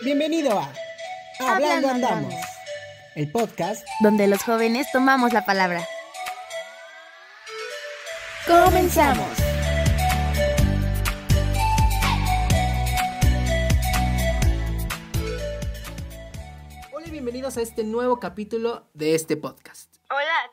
Bienvenido a Hablando Andamos, el podcast donde los jóvenes tomamos la palabra. ¡Comenzamos! Hola y bienvenidos a este nuevo capítulo de este podcast. Hola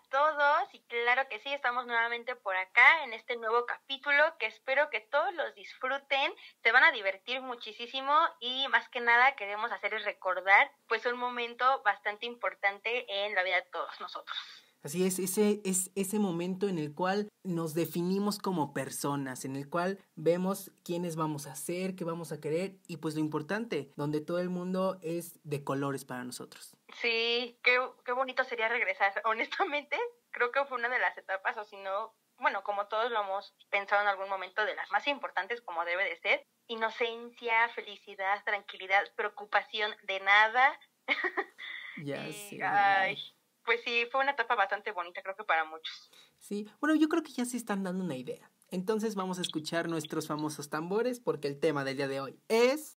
claro que sí, estamos nuevamente por acá en este nuevo capítulo que espero que todos los disfruten, se van a divertir muchísimo y más que nada queremos hacerles recordar pues un momento bastante importante en la vida de todos nosotros. Así es, ese es ese momento en el cual nos definimos como personas, en el cual vemos quiénes vamos a ser, qué vamos a querer y pues lo importante, donde todo el mundo es de colores para nosotros. Sí, qué, qué bonito sería regresar. Honestamente, creo que fue una de las etapas, o si no, bueno, como todos lo hemos pensado en algún momento, de las más importantes como debe de ser. Inocencia, felicidad, tranquilidad, preocupación de nada. Ya sí. Ay, pues sí, fue una etapa bastante bonita, creo que para muchos. Sí, bueno, yo creo que ya se están dando una idea. Entonces vamos a escuchar nuestros famosos tambores porque el tema del día de hoy es...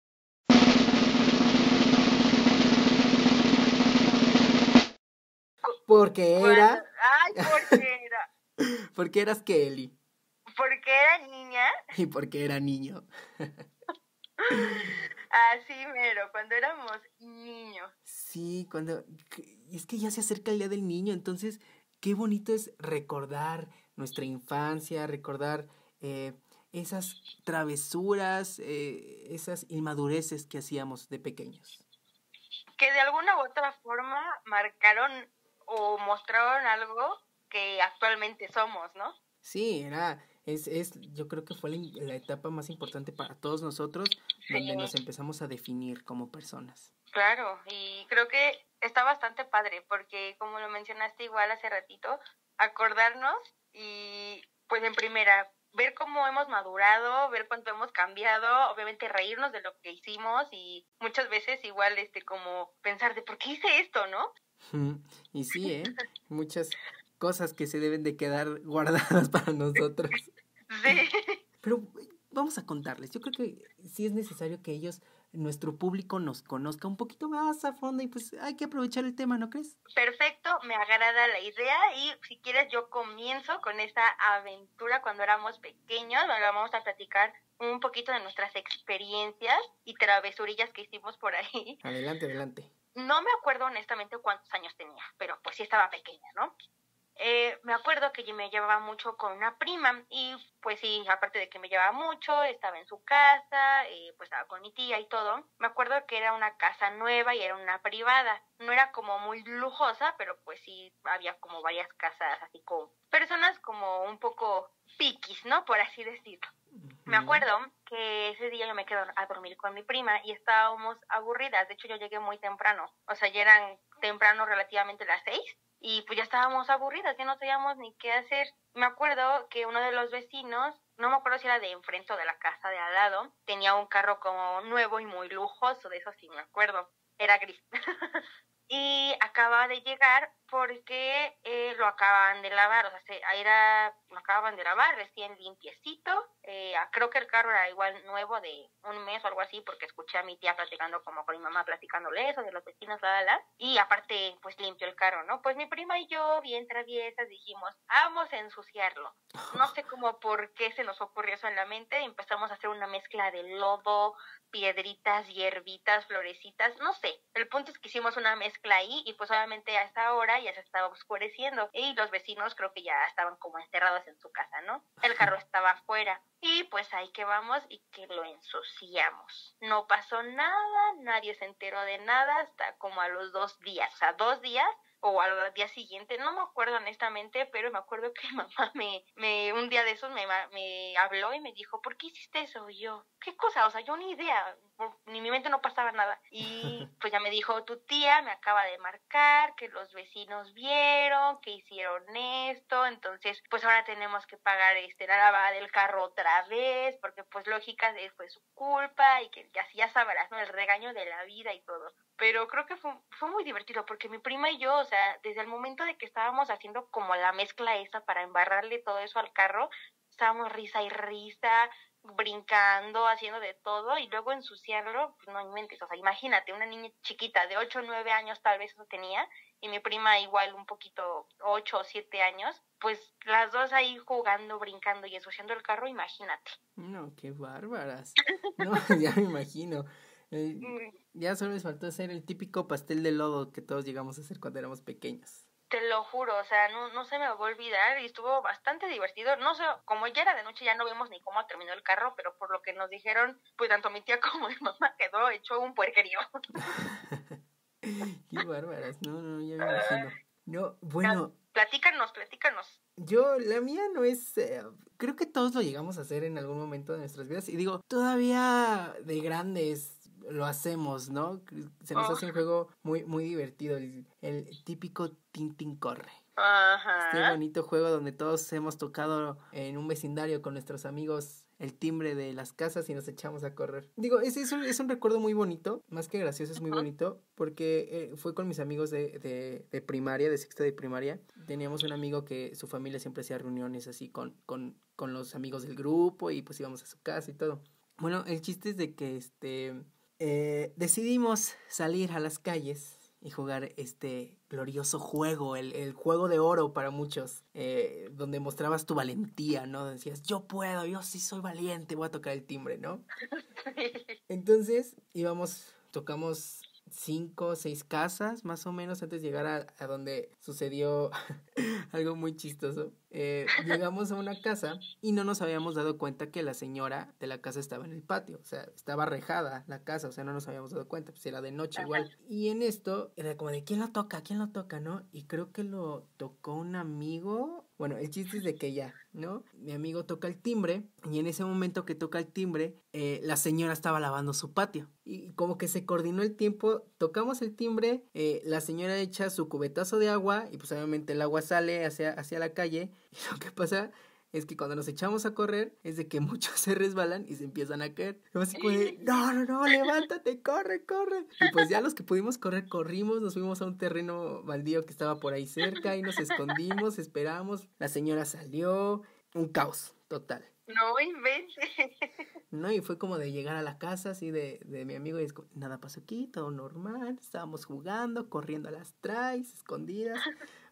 Porque era... Ay, porque era. Porque eras Kelly. Porque era niña. Y porque era niño. Así mero, cuando éramos niños. Sí, cuando... Es que ya se acerca el Día del Niño, entonces qué bonito es recordar nuestra infancia, recordar eh, esas travesuras, eh, esas inmadureces que hacíamos de pequeños. Que de alguna u otra forma marcaron o mostraron algo que actualmente somos, ¿no? Sí, era, es, es, yo creo que fue la, la etapa más importante para todos nosotros, donde Sí. nos empezamos a definir como personas. Claro, y creo que está bastante padre porque como lo mencionaste igual hace ratito, acordarnos y pues en primera ver cómo hemos madurado, ver cuánto hemos cambiado, obviamente reírnos de lo que hicimos y muchas veces igual este como pensar de por qué hice esto, ¿no? Y sí, ¿eh? Muchas cosas que se deben de quedar guardadas para nosotros. Sí. Pero vamos a contarles. Yo creo que sí es necesario que ellos, nuestro público, nos conozca un poquito más a fondo y pues hay que aprovechar el tema, ¿no crees? Perfecto, me agrada la idea y si quieres yo comienzo con esta aventura cuando éramos pequeños, donde vamos a platicar un poquito de nuestras experiencias y travesurillas que hicimos por ahí. Adelante, adelante. No me acuerdo honestamente cuántos años tenía, pero pues sí estaba pequeña, ¿no? Eh, me acuerdo que me llevaba mucho con una prima y pues sí, aparte de que me llevaba mucho, estaba en su casa, eh, pues estaba con mi tía y todo. Me acuerdo que era una casa nueva y era una privada. No era como muy lujosa, pero pues sí había como varias casas así con personas como un poco piquis, ¿no? Por así decirlo. Me acuerdo que ese día yo me quedé a dormir con mi prima y estábamos aburridas. De hecho, yo llegué muy temprano. O sea, ya eran temprano relativamente las seis y pues ya estábamos aburridas, ya no sabíamos ni qué hacer. Me acuerdo que uno de los vecinos, no me acuerdo si era de enfrente o de la casa de al lado, tenía un carro como nuevo y muy lujoso, de eso sí me acuerdo. Era gris. y acaba de llegar porque eh, lo acaban de lavar, o sea, se, era, lo acaban de lavar recién limpiecito. Eh, creo que el carro era igual nuevo de un mes o algo así, porque escuché a mi tía platicando como con mi mamá platicándole eso de los vecinos, la, la, la. y aparte, pues limpio el carro, ¿no? Pues mi prima y yo, bien traviesas, dijimos, vamos a ensuciarlo. No sé cómo por qué se nos ocurrió eso en la mente, empezamos a hacer una mezcla de lodo, piedritas, hierbitas, florecitas, no sé. El punto es que hicimos una mezcla ahí y pues obviamente a esta ya se estaba oscureciendo y los vecinos creo que ya estaban como encerrados en su casa, ¿no? El carro estaba afuera y pues ahí que vamos y que lo ensuciamos. No pasó nada, nadie se enteró de nada hasta como a los dos días, o sea, dos días o al día siguiente, no me acuerdo honestamente, pero me acuerdo que mamá me, me un día de esos me, me habló y me dijo, ¿por qué hiciste eso? Y yo, ¿qué cosa? O sea, yo ni idea, ni en mi mente no pasaba nada. Y pues ya me dijo, tu tía me acaba de marcar, que los vecinos vieron, que hicieron esto, entonces pues ahora tenemos que pagar este la lavada del carro otra vez, porque pues lógica fue su culpa y que, que así ya sabrás, ¿no? El regaño de la vida y todo pero creo que fue, fue muy divertido porque mi prima y yo, o sea, desde el momento de que estábamos haciendo como la mezcla esa para embarrarle todo eso al carro, estábamos risa y risa, brincando, haciendo de todo y luego ensuciarlo, pues no inventes, o sea, imagínate, una niña chiquita de 8 o 9 años tal vez eso tenía y mi prima igual un poquito 8 o 7 años, pues las dos ahí jugando, brincando y ensuciando el carro, imagínate. No, qué bárbaras. No, ya me imagino. Eh, Mm, ya solo les faltó hacer el típico pastel de lodo que todos llegamos a hacer cuando éramos pequeños. Te lo juro, o sea, no, no se me va a olvidar y estuvo bastante divertido. No sé, como ya era de noche, ya no vimos ni cómo terminó el carro, pero por lo que nos dijeron, pues tanto mi tía como mi mamá quedó hecho un puerquerío. Qué bárbaras, no, no, ya me imagino. No, bueno, Platícanos, platícanos. yo, la mía no es, eh, creo que todos lo llegamos a hacer en algún momento de nuestras vidas. Y digo, todavía de grandes lo hacemos, ¿no? Se nos Oh. hace un juego muy, muy divertido, el, el típico Tintin Corre. Este Ajá. bonito juego donde todos hemos tocado en un vecindario con nuestros amigos el timbre de las casas y nos echamos a correr. Digo, ese es un, es un recuerdo muy bonito, más que gracioso, es muy bonito, porque eh, fue con mis amigos de, de, de primaria, de sexto de primaria. Teníamos un amigo que su familia siempre hacía reuniones así con, con, con los amigos del grupo y pues íbamos a su casa y todo. Bueno, el chiste es de que este eh, decidimos salir a las calles y jugar este glorioso juego, el, el juego de oro para muchos, eh, donde mostrabas tu valentía, ¿no? Decías, yo puedo, yo sí soy valiente, voy a tocar el timbre, ¿no? Entonces íbamos, tocamos cinco o seis casas más o menos antes de llegar a, a donde sucedió algo muy chistoso. Eh, llegamos a una casa y no nos habíamos dado cuenta que la señora de la casa estaba en el patio, o sea, estaba rejada la casa, o sea, no nos habíamos dado cuenta, pues era de noche igual. Y en esto era como de, ¿quién lo toca? ¿Quién lo toca? ¿No? Y creo que lo tocó un amigo. Bueno, el chiste es de que ya, ¿no? Mi amigo toca el timbre y en ese momento que toca el timbre, eh, la señora estaba lavando su patio. Y como que se coordinó el tiempo, tocamos el timbre, eh, la señora echa su cubetazo de agua y pues obviamente el agua sale hacia, hacia la calle. Y lo que pasa es que cuando nos echamos a correr es de que muchos se resbalan y se empiezan a caer. Y así como de, no, no, no, levántate, corre, corre. Y pues ya los que pudimos correr, corrimos, nos fuimos a un terreno baldío que estaba por ahí cerca y nos escondimos, esperamos. La señora salió, un caos total. No inventes. ¿no? Y fue como de llegar a la casa así de, de mi amigo y es como, nada pasó aquí, todo normal, estábamos jugando, corriendo a las trays, escondidas.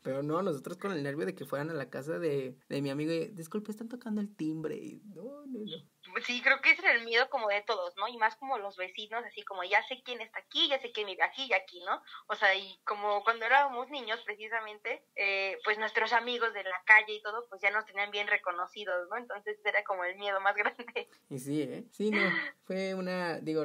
Pero no, nosotros con el nervio de que fueran a la casa de, de mi amigo y, disculpe, están tocando el timbre. Y, no, no, no. Sí, creo que ese era el miedo como de todos, ¿no? Y más como los vecinos, así como ya sé quién está aquí, ya sé quién vive aquí y aquí, ¿no? O sea, y como cuando éramos niños precisamente, eh, pues nuestros amigos de la calle y todo, pues ya nos tenían bien reconocidos, ¿no? Entonces era como el miedo más grande. Y sí, ¿eh? Sí, no, fue una, digo,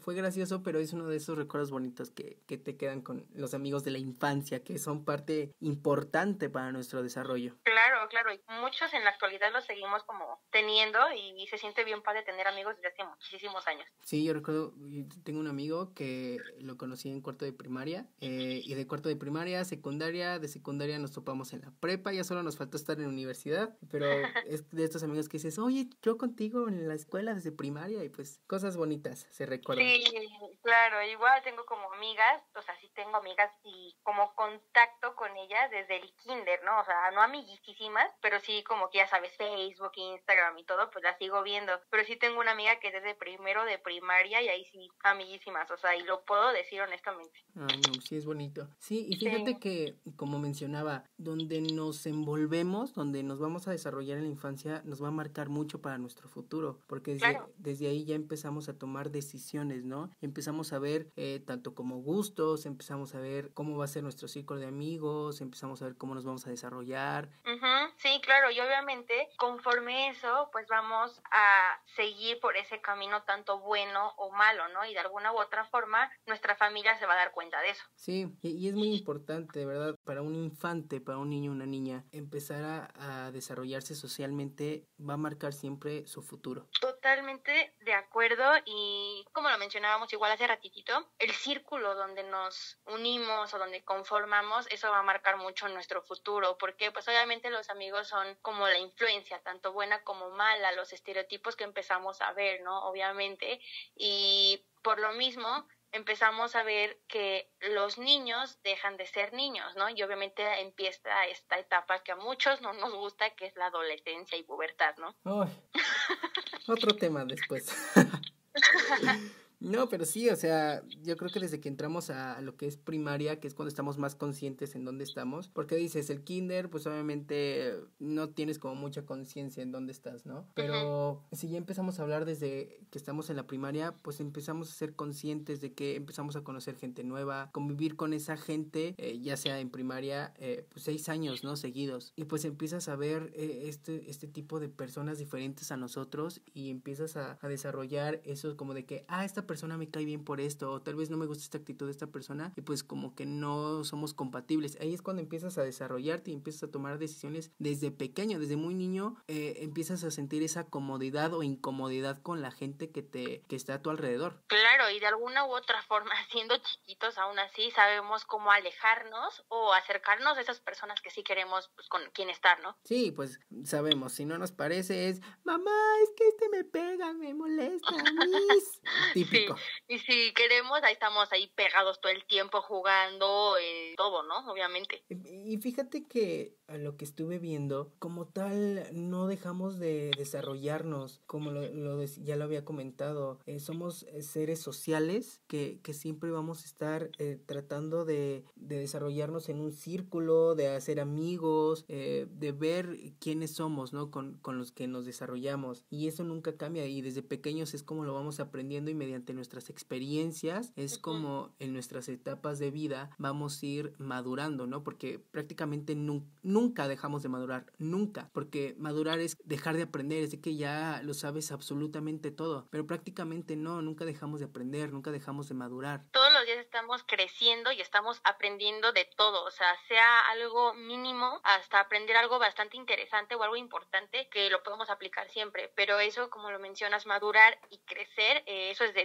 fue gracioso, pero es uno de esos recuerdos bonitos que, que te quedan con los amigos de la infancia, que son parte importante para nuestro desarrollo. Claro, claro, y muchos en la actualidad los seguimos como teniendo y, y se siente bien padre tener amigos desde hace muchísimos años. Sí, yo recuerdo, yo tengo un amigo que lo conocí en cuarto de primaria, eh, y de cuarto de primaria, secundaria, de secundaria nos topamos en la prepa, ya solo nos faltó estar en universidad, pero es de estos amigos que dices, oye, yo contigo en la escuela desde primaria, y pues cosas bonitas se recuerdan. Sí, claro, igual tengo como amigas, o sea, sí tengo amigas y como contacto con ellas desde el kinder, ¿no? O sea, no amiguísimas, pero sí como que ya sabes, Facebook, Instagram y todo, pues las sigo viendo. Pero sí tengo una amiga que es desde primero de primaria y ahí sí, amiguísimas, o sea, y lo puedo decir honestamente. Ah, no, sí es bonito. Sí, y fíjate Sí. que, como mencionaba, donde nos envolvemos, donde nos vamos a desarrollar en la infancia, nos va a marcar mucho para nuestro futuro, porque desde, Claro. desde ahí ya empezamos a tomar decisiones, ¿no? Empezamos a ver eh, tanto como gustos, empezamos a ver cómo va a ser nuestro círculo de amigos, empezamos a ver cómo nos vamos a desarrollar. Sí, claro, y obviamente conforme eso, pues vamos a seguir por ese camino tanto bueno o malo, ¿no? Y de alguna u otra forma nuestra familia se va a dar cuenta de eso. Sí, y, es muy importante, ¿verdad? Para un infante, para un niño, una niña, empezar a desarrollarse socialmente va a marcar siempre su futuro. Totalmente de acuerdo y como lo mencionábamos igual hace ratitito, el círculo donde nos unimos o donde conformamos, eso va a marcar mucho nuestro futuro, porque pues obviamente los amigos son como la influencia, tanto buena como mala, los estereotipos que empezamos a ver, ¿no? Obviamente, y por lo mismo empezamos a ver que los niños dejan de ser niños, ¿no? Y obviamente empieza esta etapa que a muchos no nos gusta, que es la adolescencia y pubertad, ¿no? Ay, Otro tema después. No, pero sí, o sea, yo creo que desde que entramos a lo que es primaria, que es cuando estamos más conscientes en dónde estamos, porque dices, el kinder, pues obviamente no tienes como mucha conciencia en dónde estás, ¿no? Pero si ya empezamos a hablar desde que estamos en la primaria, pues empezamos a ser conscientes de que empezamos a conocer gente nueva, convivir con esa gente, eh, ya sea en primaria, eh, pues seis años, ¿no? Seguidos. Y pues empiezas a ver eh, este, este tipo de personas diferentes a nosotros y empiezas a, a desarrollar eso como de que, ah, esta persona me cae bien por esto, o tal vez no me gusta esta actitud de esta persona, y pues como que no somos compatibles. Ahí es cuando empiezas a desarrollarte y empiezas a tomar decisiones desde pequeño, desde muy niño, eh, empiezas a sentir esa comodidad o incomodidad con la gente que te que está a tu alrededor. Claro, y de alguna u otra forma, siendo chiquitos aún así, sabemos cómo alejarnos o acercarnos a esas personas que sí queremos pues, con quien estar, ¿no? Sí, pues sabemos, si no nos parece es, mamá, es que este me pega, me molesta, mis. Típico. Y si queremos, ahí estamos ahí pegados todo el tiempo jugando, eh, todo, ¿no? Obviamente. Y fíjate que a lo que estuve viendo, como tal, no dejamos de desarrollarnos, como lo, lo ya lo había comentado. Eh, somos eh, seres sociales que, que, siempre vamos a estar tratando de, de, desarrollarnos en un círculo, de hacer amigos, de ver quiénes somos, ¿no? Con, con los que nos desarrollamos. Y eso nunca cambia y desde pequeños es como lo vamos aprendiendo y mediante nuestras experiencias, es como en nuestras etapas de vida vamos a ir madurando, ¿no? Porque prácticamente nunca dejamos de madurar, nunca, porque madurar es dejar de aprender, es de que ya lo sabes absolutamente todo, pero prácticamente no, nunca dejamos de aprender, nunca dejamos de madurar. Todos los días estamos creciendo y estamos aprendiendo de todo, o sea, sea algo mínimo hasta aprender algo bastante interesante o algo importante que lo podemos aplicar siempre, pero eso, como lo mencionas, madurar y crecer, eh, eso es de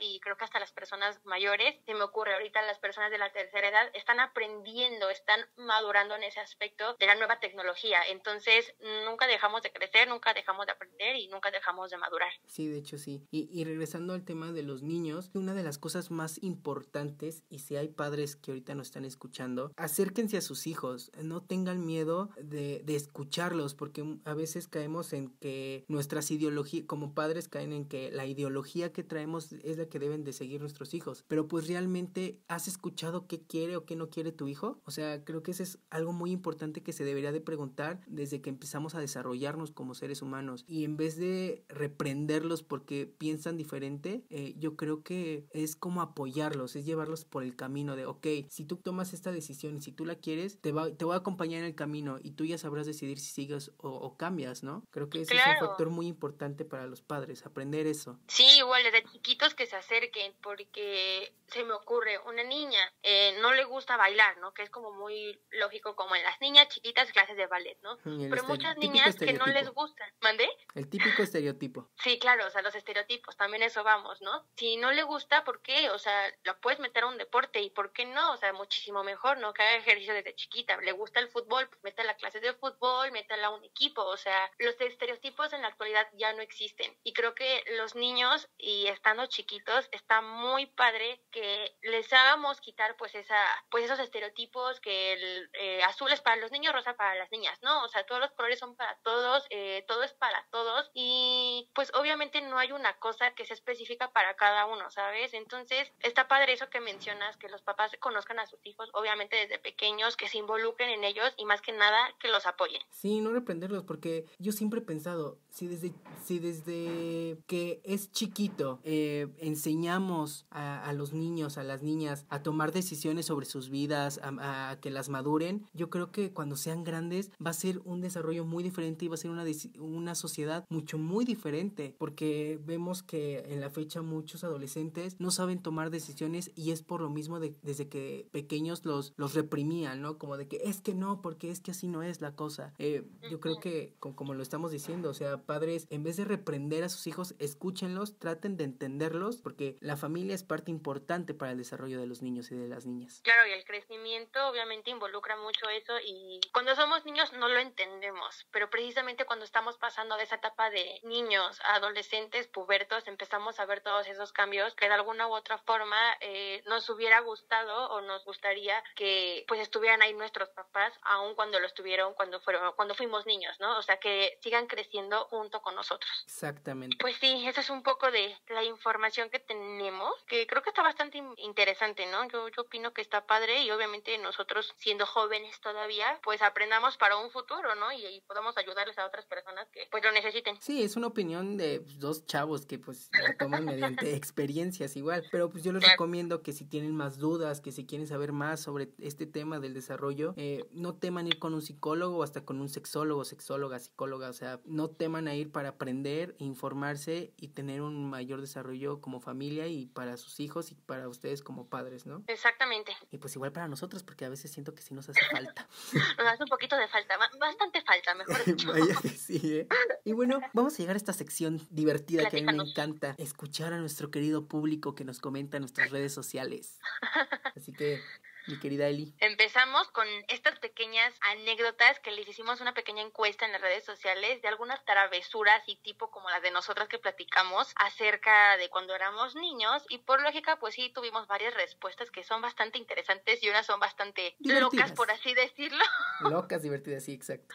y creo que hasta las personas mayores, se me ocurre ahorita las personas de la tercera edad, están aprendiendo, están madurando en ese aspecto de la nueva tecnología. Entonces, nunca dejamos de crecer, nunca dejamos de aprender y nunca dejamos de madurar. Sí, de hecho sí. Y, y regresando al tema de los niños, una de las cosas más importantes, y si hay padres que ahorita nos están escuchando, acérquense a sus hijos, no tengan miedo de, de escucharlos, porque a veces caemos en que nuestras ideologías, como padres caen en que la ideología que traemos es la que deben de seguir nuestros hijos. Pero pues realmente has escuchado qué quiere o qué no quiere tu hijo. O sea, creo que eso es algo muy importante que se debería de preguntar desde que empezamos a desarrollarnos como seres humanos. Y en vez de reprenderlos porque piensan diferente, eh, yo creo que es como apoyarlos, es llevarlos por el camino de, ok, si tú tomas esta decisión y si tú la quieres, te, va, te voy a acompañar en el camino y tú ya sabrás decidir si sigues o, cambias, ¿no? Creo que ese es un factor muy importante para los padres, aprender eso. Sí, igual desde chiquitos que se acerquen porque se me ocurre una niña eh, no le gusta bailar, ¿no? Que es como muy lógico como en las niñas chiquitas clases de ballet, ¿no? Pero muchas niñas que no les gusta. ¿Mandé? El típico estereotipo. Sí, claro, o sea, los estereotipos, también eso vamos, ¿no? Si no le gusta, ¿por qué? O sea, la puedes meter a un deporte y ¿por qué no? O sea, muchísimo mejor, ¿no? Que haga ejercicio desde chiquita. Le gusta el fútbol, pues métela a clases de fútbol, métela a un equipo. O sea, los estereotipos en la actualidad ya no existen. Y creo que los niños, y chiquitos, está muy padre que les hagamos quitar pues esa pues esos estereotipos que el eh, azul es para los niños rosa para las niñas no o sea todos los colores son para todos eh, todo es para todos y pues obviamente no hay una cosa que sea específica para cada uno sabes entonces está padre eso que mencionas que los papás conozcan a sus hijos obviamente desde pequeños que se involucren en ellos y más que nada que los apoyen. Sí no reprenderlos porque yo siempre he pensado si desde si desde que es chiquito eh, enseñamos a, a, los niños, a las niñas, a tomar decisiones sobre sus vidas, a, a, que las maduren, yo creo que cuando sean grandes va a ser un desarrollo muy diferente y va a ser una, una sociedad mucho, muy diferente, porque vemos que en la fecha muchos adolescentes no saben tomar decisiones y es por lo mismo de, desde que pequeños los, los reprimían, ¿no? Como de que es que no, porque es que así no es la cosa. Eh, yo creo que, como, como lo estamos diciendo, o sea, padres, en vez de reprender a sus hijos, escúchenlos, traten de entenderlos, porque la familia es parte importante para el desarrollo de los niños y de las niñas. Claro, y el crecimiento obviamente involucra mucho eso y cuando somos niños no lo entendemos, pero precisamente cuando estamos pasando de esa etapa de niños, adolescentes, pubertos, empezamos a ver todos esos cambios que de alguna u otra forma eh, nos hubiera gustado o nos gustaría que pues estuvieran ahí nuestros papás, aun cuando lo estuvieron cuando fueron, cuando fuimos niños, ¿no? O sea, que sigan creciendo junto con nosotros. Exactamente. Pues sí, eso es un poco de la información que tenemos, que creo que está bastante interesante, ¿no? Yo, yo opino que está padre y obviamente nosotros siendo jóvenes todavía, pues aprendamos para un futuro, ¿no? Y, y podamos ayudarles a otras personas que pues lo necesiten. Sí, es una opinión de dos chavos que pues la toman mediante experiencias igual, pero pues yo les recomiendo que si tienen más dudas, que si quieren saber más sobre este tema del desarrollo, eh, no teman ir con un psicólogo o hasta con un sexólogo, sexóloga, psicóloga, o sea, no teman a ir para aprender, informarse y tener un mayor desarrollo como familia y para sus hijos y para ustedes como padres, ¿no? Exactamente. Y pues igual para nosotros, porque a veces siento que sí nos hace falta. Nos hace un poquito de falta, ba- bastante falta, mejor dicho. Vaya que sí, ¿eh? Y bueno, vamos a llegar a esta sección divertida que a mí me encanta, escuchar a nuestro querido público que nos comenta en nuestras redes sociales. Así que, mi querida Eli. Empezamos con estas pequeñas anécdotas que les hicimos una pequeña encuesta en las redes sociales de algunas travesuras y tipo como las de nosotras que platicamos acerca de cuando éramos niños y por lógica pues sí tuvimos varias respuestas que son bastante interesantes y unas son bastante Divertidas. locas por así decirlo. Locas, divertidas, sí, exacto.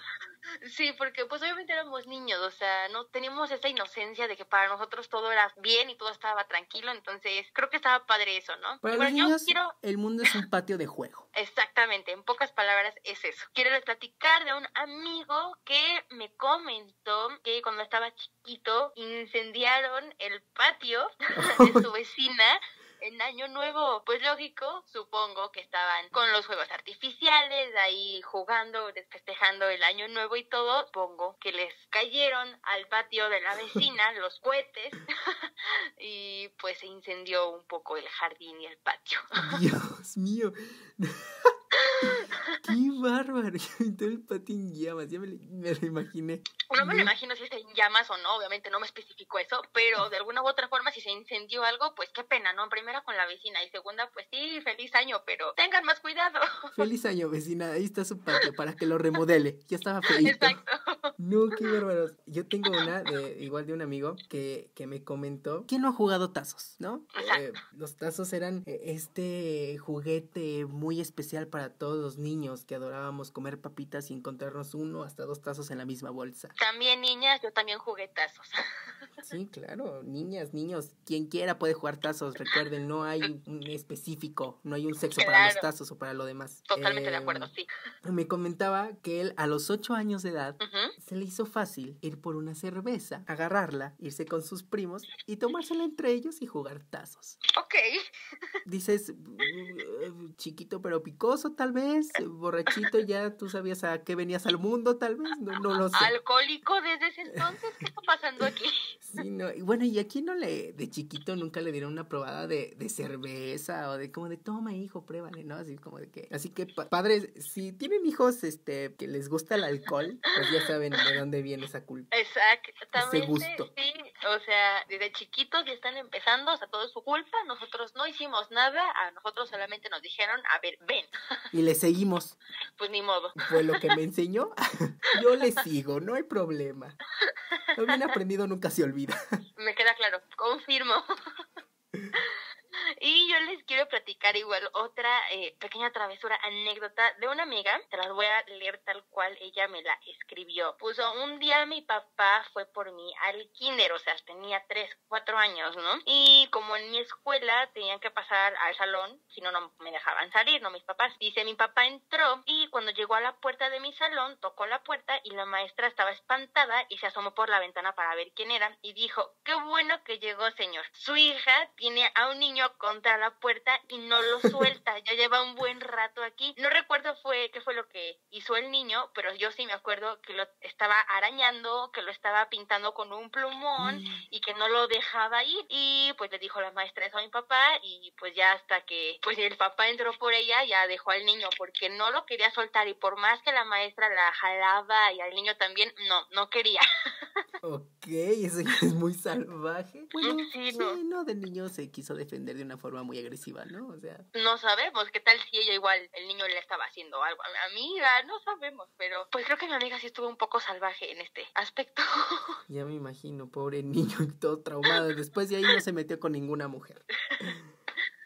Sí, porque pues obviamente éramos niños, o sea, no teníamos esa inocencia de que para nosotros todo era bien y todo estaba tranquilo, entonces creo que estaba padre eso, ¿no? Para los bueno, yo niños, quiero el mundo es un patio de juego. Exactamente, en pocas palabras es eso. Quiero platicar de un amigo que me comentó que cuando estaba chiquito incendiaron el patio de su vecina en Año Nuevo. Pues lógico, supongo que estaban con los juegos artificiales, ahí jugando, festejando el Año Nuevo y todo. Supongo que les cayeron al patio de la vecina los cohetes y pues se incendió un poco el jardín y el patio. Dios mío. Qué bárbaro. Todo el patio en llamas. Ya me, lo- me lo imaginé. No me lo No. imagino si está en llamas o no, obviamente no me especificó eso, pero de alguna u otra forma si se incendió algo, pues qué pena, ¿no? Primera con la vecina y segunda, pues sí, feliz año, pero tengan más cuidado. Feliz año, vecina. Ahí está su patio para que lo remodele. Ya estaba feito. Exacto. No, qué bárbaros. Yo tengo una, de, igual de un amigo, que, que me comentó. ¿Quién no ha jugado tazos, no? Eh, los tazos eran eh, este juguete muy especial para todos los niños que adorábamos comer papitas y encontrarnos uno hasta dos tazos en la misma bolsa. También niñas, yo también jugué tazos. Sí, claro, niñas, niños, quien quiera puede jugar tazos. Recuerden, no hay un específico, no hay un sexo para los tazos o para lo demás. Totalmente de Eh, acuerdo, sí. Me comentaba que él a los ocho años de edad se le hizo fácil ir por una cerveza, agarrarla, irse con sus primos y tomársela entre ellos y jugar tazos. Ok. Dices, "Mm, chiquito pero picoso tal vez, borrachito ya tú sabías a qué venías al mundo tal vez, no, no lo sé. ¿Alcohólico desde ese entonces? ¿Qué está pasando aquí? Sí, no, y bueno, y aquí no le, de chiquito nunca le dieron una probada de, de cerveza o de como de toma hijo, pruébale, ¿no? Así como de que, así que pa- padres, si tienen hijos, este, que les gusta el alcohol, pues ya saben de dónde viene esa culpa. Exactamente, gusto. sí, o sea, desde chiquitos ya están empezando, o sea, todo es su culpa, nosotros no hicimos nada, a nosotros solamente nos dijeron, a ver, ven, Y le seguimos, pues ni modo. fue lo que me enseñó, yo le sigo, no hay problema. Lo bien aprendido nunca se olvida. Me queda claro, confirmo. Y yo les quiero platicar igual otra eh, pequeña travesura, anécdota de una amiga. Te las voy a leer tal cual ella me la escribió. Puso, un día mi papá fue por mí al kinder, o sea, tenía 3, 4 años, ¿no? Y como en mi escuela tenían que pasar al salón, si no, no me dejaban salir, ¿no? Mis papás. Dice, mi papá entró y cuando llegó a la puerta de mi salón, tocó la puerta y la maestra estaba espantada y se asomó por la ventana para ver quién era y dijo, qué bueno que llegó, señor. Su hija tiene a un niño contra la puerta y no lo suelta. Ya lleva un buen rato aquí. No recuerdo fue qué fue lo que hizo el niño, pero yo sí me acuerdo que lo estaba arañando, que lo estaba pintando con un plumón y que no lo dejaba ir. Y pues le dijo la maestra eso a mi papá y pues ya hasta que pues el papá entró por ella ya dejó al niño porque no lo quería soltar y por más que la maestra la jalaba y al niño también, no, no quería. Ok, eso es muy salvaje. Bueno, Sí, sí, no. de niño se quiso defender de una forma muy agresiva, ¿no? O sea, No sabemos qué tal si ella igual, el niño le estaba haciendo algo a mi amiga, no sabemos, pero pues creo que mi amiga sí estuvo un poco salvaje en este aspecto. ya me imagino, pobre niño, todo traumado. Después de ahí no se metió con ninguna mujer.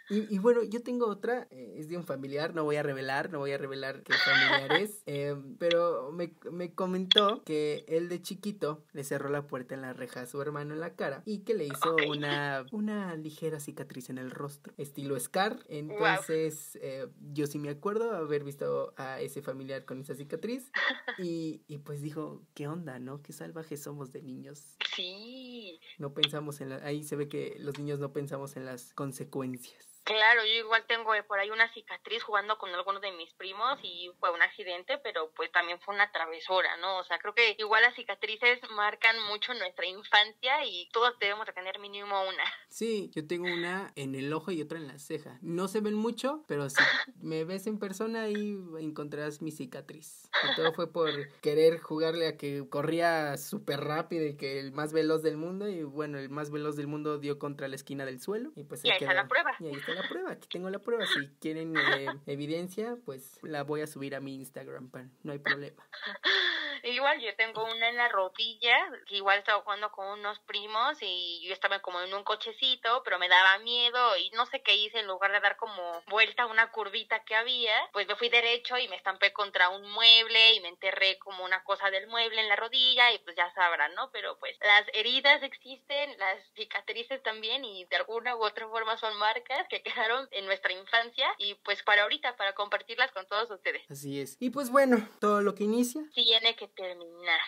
Y, y bueno, yo tengo otra, eh, es de un familiar, no voy a revelar, no voy a revelar qué familiar es, eh, pero me, me comentó que él de chiquito le cerró la puerta en la reja a su hermano en la cara y que le hizo una, una ligera cicatriz en el rostro, estilo Scar. Entonces, eh, yo sí me acuerdo haber visto a ese familiar con esa cicatriz y, y pues dijo, ¿qué onda, no? Qué salvajes somos de niños. Sí, No pensamos en la... Ahí se ve que los niños no pensamos en las consecuencias. Claro, yo igual tengo eh, por ahí una cicatriz jugando con algunos de mis primos y fue un accidente, pero pues también fue una travesura, ¿no? O sea, creo que igual las cicatrices marcan mucho nuestra infancia y todos debemos de tener mínimo una. Sí, yo tengo una en el ojo y otra en la ceja. No se ven mucho, pero si me ves en persona ahí encontrarás mi cicatriz. Y todo fue por querer jugarle a que corría súper rápido y que el más veloz del mundo. Y bueno, el más veloz del mundo dio contra la esquina del suelo. Y pues Y ahí está la prueba. Y ahí está la prueba. Aquí tengo la prueba. Si quieren eh, evidencia, pues la voy a subir a mi Instagram. pa- No hay problema. Igual yo tengo una en la rodilla, que igual estaba jugando con unos primos y yo estaba como en un cochecito, pero me daba miedo y no sé qué hice, en lugar de dar como vuelta a una curvita que había, pues me fui derecho y me estampé contra un mueble y me enterré como una cosa del mueble en la rodilla y pues ya sabrán, ¿no? Pero pues las heridas existen, las cicatrices también y de alguna u otra forma son marcas que quedaron en nuestra infancia y pues para ahorita, para compartirlas con todos ustedes. Así es. Y pues bueno, todo lo que inicia Tiene que terminar.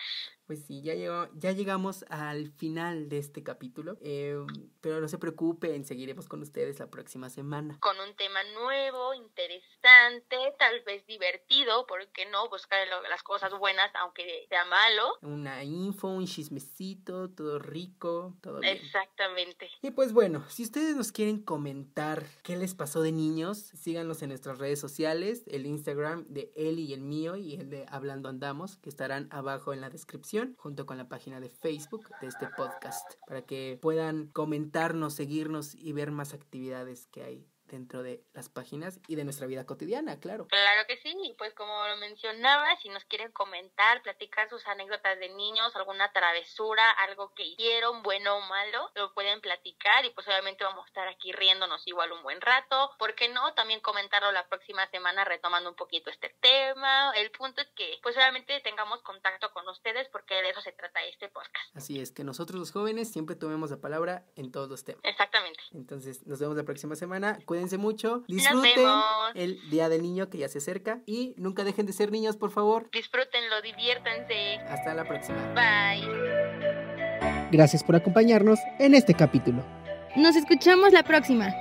Pues sí, ya, llegó- ya llegamos al final de este capítulo, eh, pero no se preocupen, seguiremos con ustedes la próxima semana. con un tema nuevo, interesante, tal vez divertido, ¿por qué no? Buscar las cosas buenas aunque sea malo. Una info, un chismecito, todo rico, todo bien. Exactamente. Y pues bueno, si ustedes nos quieren comentar qué les pasó de niños, síganos en nuestras redes sociales, el Instagram de Eli y el mío y el de Hablando Andamos, que estarán abajo en la descripción, junto con la página de Facebook de este podcast, para que puedan comentarnos, seguirnos y ver más actividades que hay dentro de las páginas y de nuestra vida cotidiana, claro. Claro que sí, y pues como lo mencionaba, si nos quieren comentar, platicar sus anécdotas de niños, alguna travesura, algo que hicieron, bueno o malo, lo pueden platicar y pues obviamente vamos a estar aquí riéndonos igual un buen rato. ¿Por qué no? También comentarlo la próxima semana retomando un poquito este tema. El punto es que pues obviamente tengamos contacto con ustedes porque de eso se trata este podcast. Así es, que nosotros los jóvenes siempre tomemos la palabra en todos los temas. Exactamente. Entonces, nos vemos la próxima semana. Cuídense mucho. Disfruten el Día del Niño que ya se acerca. Y nunca dejen de ser niños, por favor. Disfrútenlo, diviértanse. Hasta la próxima. Bye. Gracias por acompañarnos en este capítulo. Nos escuchamos la próxima.